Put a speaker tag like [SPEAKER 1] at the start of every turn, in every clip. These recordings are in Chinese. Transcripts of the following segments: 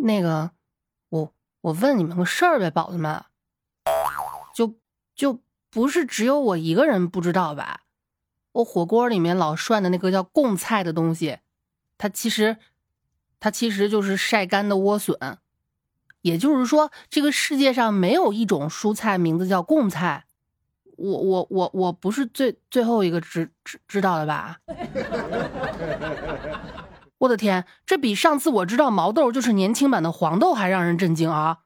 [SPEAKER 1] 那个，我我问你们个事儿呗，宝子们，就就不是只有我一个人不知道吧？我火锅里面老涮的那个叫贡菜的东西，它其实它其实就是晒干的莴笋。也就是说，这个世界上没有一种蔬菜名字叫贡菜。我我我我不是最最后一个知知知道的吧？我的天，这比上次我知道毛豆就是年轻版的黄豆还让人震惊啊！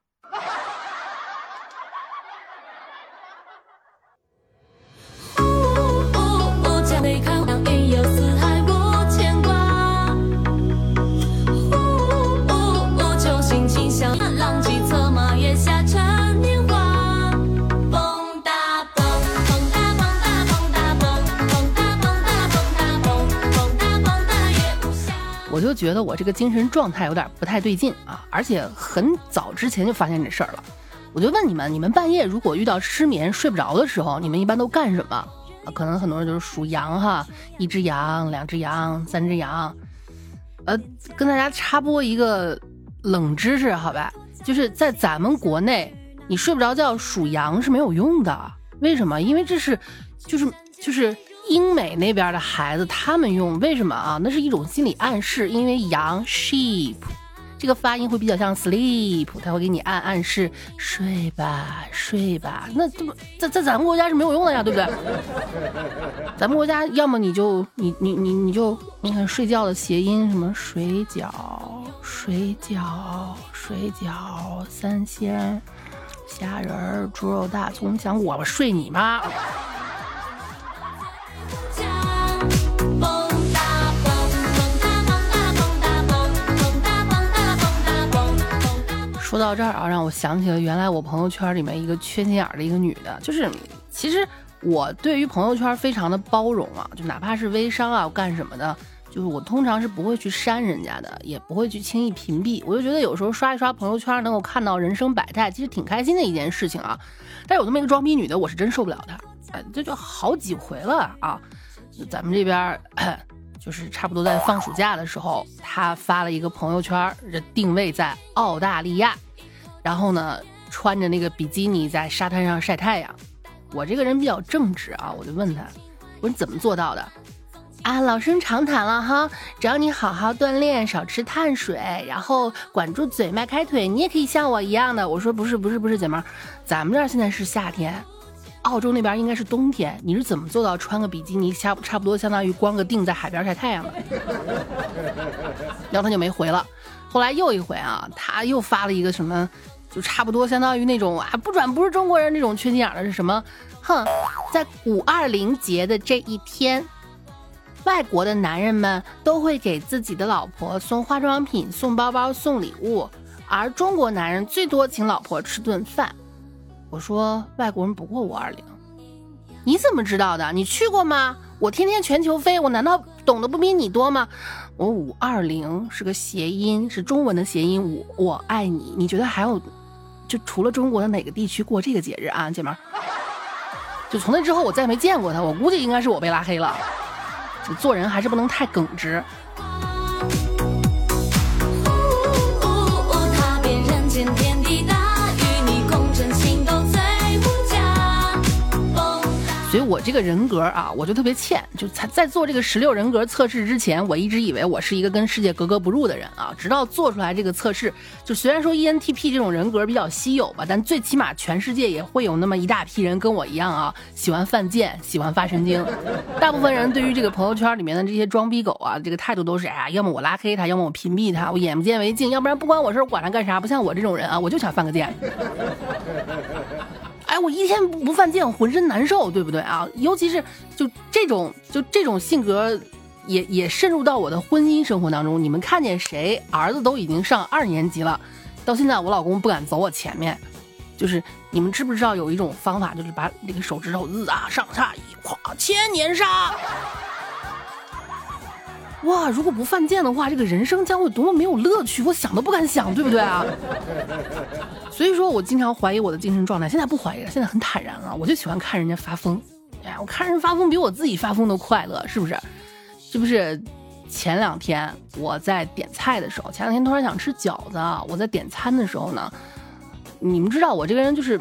[SPEAKER 1] 我就觉得我这个精神状态有点不太对劲啊，而且很早之前就发现这事儿了。我就问你们，你们半夜如果遇到失眠睡不着的时候，你们一般都干什么？可能很多人就是数羊哈，一只羊，两只羊，三只羊。呃，跟大家插播一个冷知识，好吧，就是在咱们国内，你睡不着觉数羊是没有用的。为什么？因为这是，就是就是。英美那边的孩子，他们用为什么啊？那是一种心理暗示，因为羊 sheep 这个发音会比较像 sleep，他会给你暗暗示睡吧，睡吧。那这不在在咱们国家是没有用的呀，对不对？咱们国家要么你就你你你你就你看睡觉的谐音什么水饺、水饺、水饺、三鲜、虾仁、猪肉、大葱、香我睡你妈！说到这儿啊，让我想起了原来我朋友圈里面一个缺心眼的一个女的，就是其实我对于朋友圈非常的包容啊，就哪怕是微商啊干什么的，就是我通常是不会去删人家的，也不会去轻易屏蔽。我就觉得有时候刷一刷朋友圈，能够看到人生百态，其实挺开心的一件事情啊。但有这么一个装逼女的，我是真受不了她，哎，这就好几回了啊。咱们这边就是差不多在放暑假的时候，她发了一个朋友圈，这定位在澳大利亚。然后呢，穿着那个比基尼在沙滩上晒太阳。我这个人比较正直啊，我就问他，我说你怎么做到的？啊，老生常谈了哈，只要你好好锻炼，少吃碳水，然后管住嘴，迈开腿，你也可以像我一样的。我说不是不是不是，姐妹儿，咱们这儿现在是夏天，澳洲那边应该是冬天，你是怎么做到穿个比基尼，差差不多相当于光个腚在海边晒太阳的？然后他就没回了。后来又一回啊，他又发了一个什么？就差不多相当于那种啊，不转不是中国人那种缺心眼儿的是什么？哼，在五二零节的这一天，外国的男人们都会给自己的老婆送化妆品、送包包、送礼物，而中国男人最多请老婆吃顿饭。我说外国人不过五二零，你怎么知道的？你去过吗？我天天全球飞，我难道懂得不比你多吗？我五二零是个谐音，是中文的谐音，我我爱你。你觉得还有？就除了中国的哪个地区过这个节日啊，姐们儿？就从那之后我再没见过他，我估计应该是我被拉黑了。做人还是不能太耿直。所以我这个人格啊，我就特别欠。就在在做这个十六人格测试之前，我一直以为我是一个跟世界格格不入的人啊。直到做出来这个测试，就虽然说 ENTP 这种人格比较稀有吧，但最起码全世界也会有那么一大批人跟我一样啊，喜欢犯贱，喜欢发神经。大部分人对于这个朋友圈里面的这些装逼狗啊，这个态度都是哎呀，要么我拉黑他，要么我屏蔽他，我眼不见为净，要不然不关我事，管他干啥？不像我这种人啊，我就想犯个贱。哎，我一天不犯贱，浑身难受，对不对啊？尤其是就这种就这种性格，也也渗入到我的婚姻生活当中。你们看见谁儿子都已经上二年级了，到现在我老公不敢走我前面。就是你们知不知道有一种方法，就是把那个手指头子啊上下一跨千年杀。哇，如果不犯贱的话，这个人生将会多么没有乐趣，我想都不敢想，对不对啊？所以说我经常怀疑我的精神状态，现在不怀疑了，现在很坦然了。我就喜欢看人家发疯，哎，我看人发疯比我自己发疯都快乐，是不是？这不是前两天我在点菜的时候，前两天突然想吃饺子，我在点餐的时候呢，你们知道我这个人就是，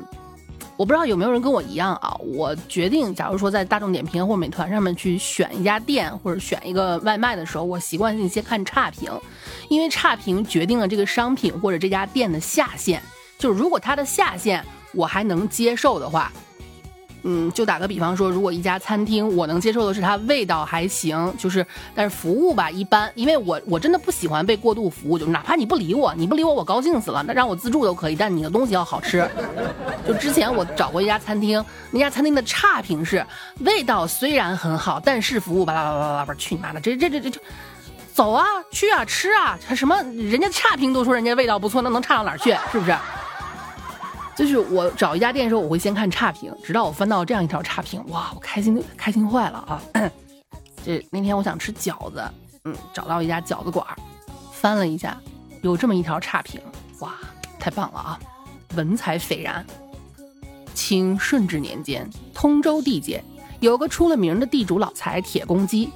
[SPEAKER 1] 我不知道有没有人跟我一样啊，我决定，假如说在大众点评或美团上面去选一家店或者选一个外卖的时候，我习惯性先看差评，因为差评决定了这个商品或者这家店的下限，就是如果它的下限我还能接受的话。嗯，就打个比方说，如果一家餐厅，我能接受的是它味道还行，就是但是服务吧一般，因为我我真的不喜欢被过度服务，就哪怕你不理我，你不理我，我高兴死了，那让我自助都可以，但你的东西要好吃。就之前我找过一家餐厅，那家餐厅的差评是味道虽然很好，但是服务巴拉巴拉巴拉，不是去你妈的，这这这这这，走啊，去啊，吃啊，什么人家差评都说人家味道不错，那能差到哪儿去？是不是？就是我找一家店的时候，我会先看差评，直到我翻到这样一条差评，哇，我开心开心坏了啊！这那天我想吃饺子，嗯，找到一家饺子馆，翻了一下，有这么一条差评，哇，太棒了啊！文采斐然。清顺治年间，通州地界有个出了名的地主老财铁公鸡。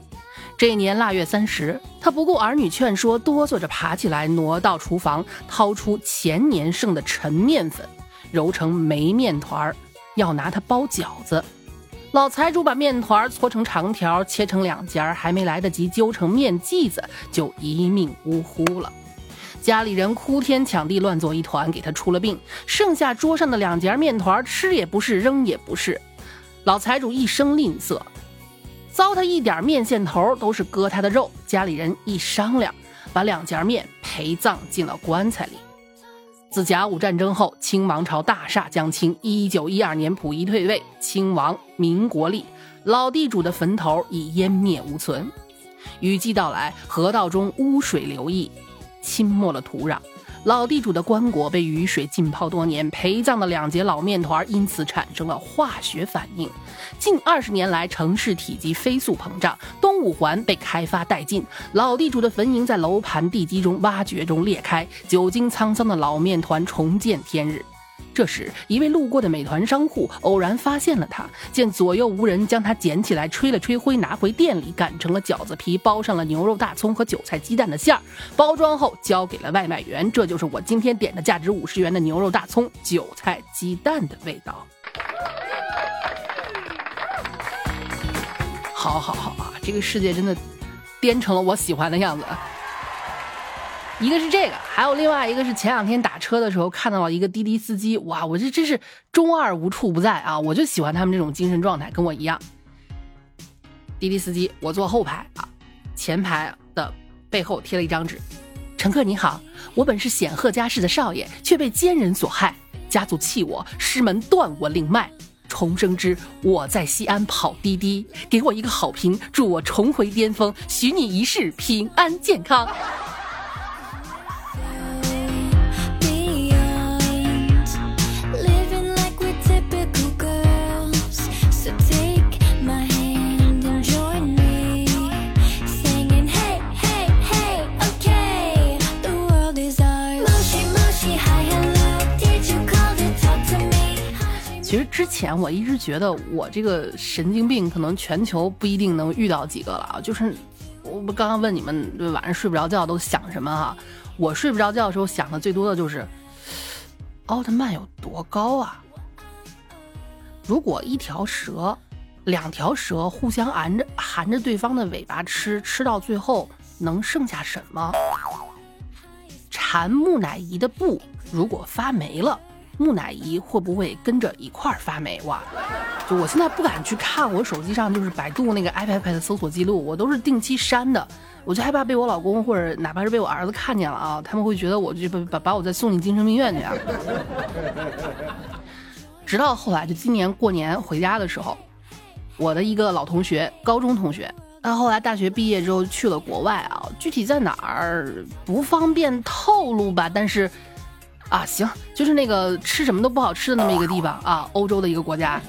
[SPEAKER 1] 这一年腊月三十，他不顾儿女劝说，哆嗦着爬起来，挪到厨房，掏出前年剩的陈面粉。揉成煤面团儿，要拿它包饺子。老财主把面团搓成长条，切成两截儿，还没来得及揪成面剂子，就一命呜呼了。家里人哭天抢地，乱作一团，给他出了病。剩下桌上的两截面团，吃也不是，扔也不是。老财主一生吝啬，糟蹋一点面线头都是割他的肉。家里人一商量，把两截面陪葬进了棺材里。自甲午战争后，清王朝大厦将倾。一九一二年，溥仪退位，清王，民国立，老地主的坟头已湮灭无存。雨季到来，河道中污水流溢，侵没了土壤。老地主的棺椁被雨水浸泡多年，陪葬的两节老面团因此产生了化学反应。近二十年来，城市体积飞速膨胀，东五环被开发殆尽，老地主的坟茔在楼盘地基中挖掘中裂开，久经沧桑的老面团重见天日。这时，一位路过的美团商户偶然发现了它，见左右无人，将它捡起来，吹了吹灰，拿回店里擀成了饺子皮，包上了牛肉、大葱和韭菜鸡蛋的馅儿，包装后交给了外卖员。这就是我今天点的价值五十元的牛肉、大葱、韭菜鸡蛋的味道。好好好啊，这个世界真的颠成了我喜欢的样子。一个是这个，还有另外一个是前两天打车的时候看到了一个滴滴司机，哇，我这真是中二无处不在啊！我就喜欢他们这种精神状态，跟我一样。滴滴司机，我坐后排啊，前排的背后贴了一张纸，乘客你好，我本是显赫家世的少爷，却被奸人所害，家族弃我，师门断我灵脉，重生之我在西安跑滴滴，给我一个好评，祝我重回巅峰，许你一世平安健康。我一直觉得我这个神经病可能全球不一定能遇到几个了啊，就是我不刚刚问你们晚上睡不着觉都想什么哈？我睡不着觉的时候想的最多的就是奥特曼有多高啊？如果一条蛇、两条蛇互相含着含着对方的尾巴吃，吃到最后能剩下什么？缠木乃伊的布如果发霉了？木乃伊会不会跟着一块儿发霉哇？就我现在不敢去看我手机上就是百度那个 iPad 的搜索记录，我都是定期删的，我就害怕被我老公或者哪怕是被我儿子看见了啊，他们会觉得我就把把我再送进精神病院去啊。直到后来，就今年过年回家的时候，我的一个老同学，高中同学，他后来大学毕业之后去了国外啊，具体在哪儿不方便透露吧，但是。啊，行，就是那个吃什么都不好吃的那么一个地方啊，欧洲的一个国家，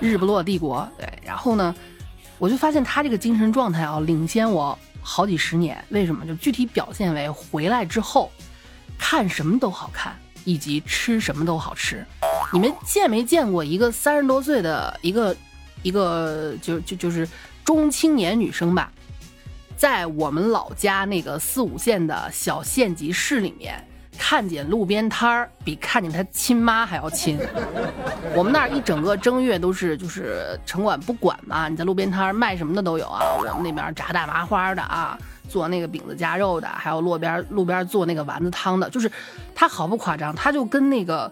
[SPEAKER 1] 日不落帝国。对，然后呢，我就发现他这个精神状态啊，领先我好几十年。为什么？就具体表现为回来之后，看什么都好看，以及吃什么都好吃。你们见没见过一个三十多岁的一个一个就就就是中青年女生吧？在我们老家那个四五线的小县级市里面，看见路边摊儿比看见他亲妈还要亲。我们那儿一整个正月都是就是城管不管嘛，你在路边摊儿卖什么的都有啊。我们那边炸大麻花的啊，做那个饼子夹肉的，还有路边路边做那个丸子汤的，就是他毫不夸张，他就跟那个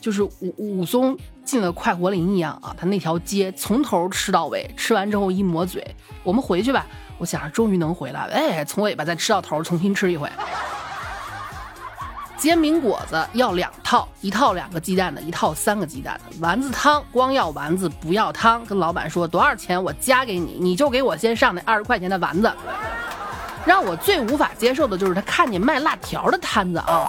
[SPEAKER 1] 就是武武松进了快活林一样啊，他那条街从头吃到尾，吃完之后一抹嘴，我们回去吧。我想着终于能回来了，哎，从尾巴再吃到头，重新吃一回。煎饼果子要两套，一套两个鸡蛋的，一套三个鸡蛋的。丸子汤光要丸子不要汤，跟老板说多少钱我加给你，你就给我先上那二十块钱的丸子。让我最无法接受的就是他看见卖辣条的摊子啊，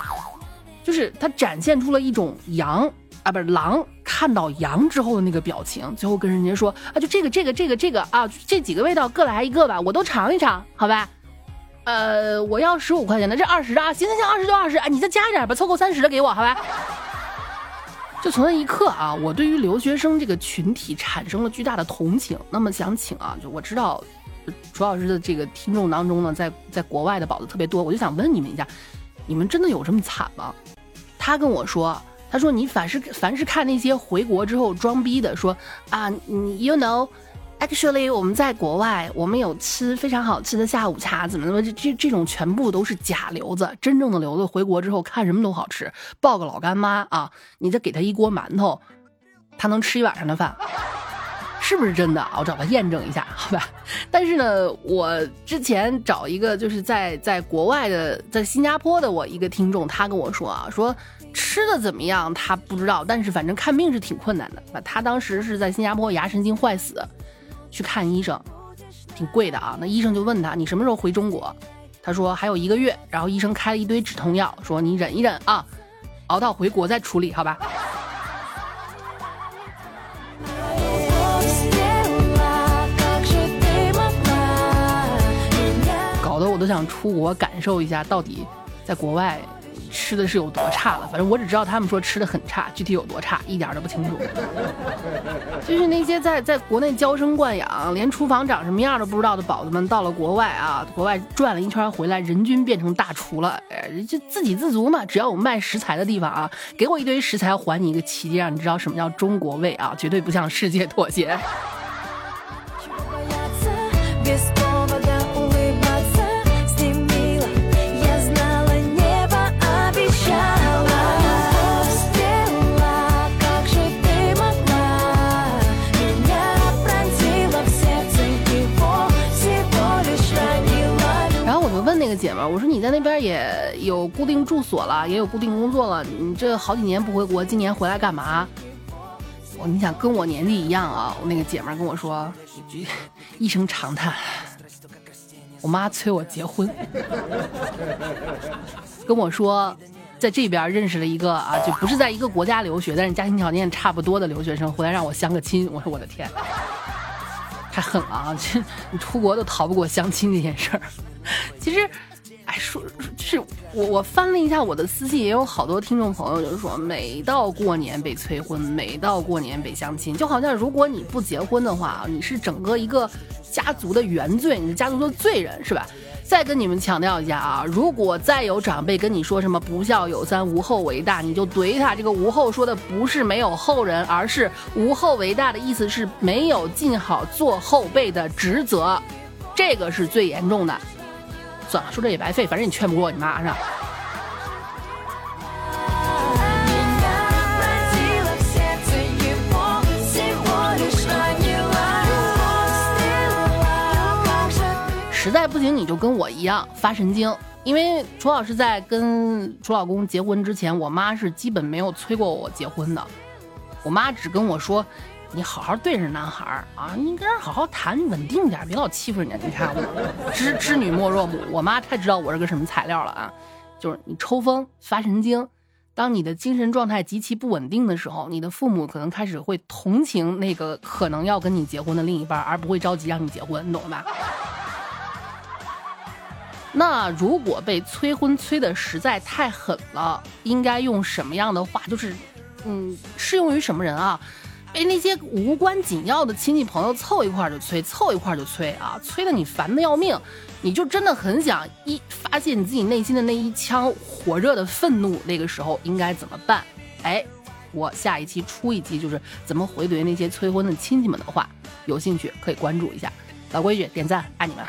[SPEAKER 1] 就是他展现出了一种羊啊不是狼看到羊之后的那个表情，最后跟人家说啊就这个这个这个这个啊这几个味道各来一个吧，我都尝一尝，好吧。呃，我要十五块钱的，这二十啊，行行行，二十就二十，哎，你再加一点吧，凑够三十的给我，好吧？就从那一刻啊，我对于留学生这个群体产生了巨大的同情。那么想请啊，就我知道楚老师的这个听众当中呢，在在国外的宝子特别多，我就想问你们一下，你们真的有这么惨吗？他跟我说，他说你凡是凡是看那些回国之后装逼的，说啊，你 you know。Actually，我们在国外，我们有吃非常好吃的下午茶，怎么怎么，这这这种全部都是假瘤子，真正的瘤子回国之后看什么都好吃，抱个老干妈啊，你再给他一锅馒头，他能吃一晚上的饭，是不是真的啊？我找他验证一下，好吧。但是呢，我之前找一个就是在在国外的，在新加坡的我一个听众，他跟我说啊，说吃的怎么样他不知道，但是反正看病是挺困难的。他当时是在新加坡牙神经坏死。去看医生，挺贵的啊。那医生就问他：“你什么时候回中国？”他说：“还有一个月。”然后医生开了一堆止痛药，说：“你忍一忍啊，熬到回国再处理，好吧？”搞得我都想出国感受一下，到底在国外。吃的是有多差了？反正我只知道他们说吃的很差，具体有多差一点都不清楚。就是那些在在国内娇生惯养，连厨房长什么样都不知道的宝子们，到了国外啊，国外转了一圈回来，人均变成大厨了。哎，就自给自足嘛，只要有卖食材的地方啊，给我一堆食材，还你一个奇迹，让你知道什么叫中国味啊，绝对不向世界妥协。姐们儿，我说你在那边也有固定住所了，也有固定工作了，你这好几年不回国，今年回来干嘛？我你想跟我年纪一样啊？我那个姐们儿跟我说一声长叹，我妈催我结婚，跟我说在这边认识了一个啊，就不是在一个国家留学，但是家庭条件差不多的留学生，回来让我相个亲。我说我的天，太狠了啊！这你出国都逃不过相亲这件事儿。其实。哎，说就是我我翻了一下我的私信，也有好多听众朋友就是说，每到过年被催婚，每到过年被相亲，就好像如果你不结婚的话，你是整个一个家族的原罪，你是家族的罪人，是吧？再跟你们强调一下啊，如果再有长辈跟你说什么不孝有三，无后为大，你就怼他。这个无后说的不是没有后人，而是无后为大的意思是没有尽好做后辈的职责，这个是最严重的。算了，说这也白费，反正你劝不过你妈，是吧？实在不行，你就跟我一样发神经。因为楚老师在跟楚老公结婚之前，我妈是基本没有催过我结婚的。我妈只跟我说。你好好对着男孩儿啊，你跟人好好谈，稳定点，别老欺负人家。你看，我知知女莫若母，我妈太知道我是个什么材料了啊！就是你抽风发神经，当你的精神状态极其不稳定的时候，你的父母可能开始会同情那个可能要跟你结婚的另一半，而不会着急让你结婚，你懂了吧？那如果被催婚催的实在太狠了，应该用什么样的话？就是，嗯，适用于什么人啊？被那些无关紧要的亲戚朋友凑一块就催，凑一块就催啊，催得你烦得要命，你就真的很想一发泄你自己内心的那一腔火热的愤怒，那个时候应该怎么办？哎，我下一期出一期就是怎么回怼那些催婚的亲戚们的话，有兴趣可以关注一下。老规矩，点赞，爱你们。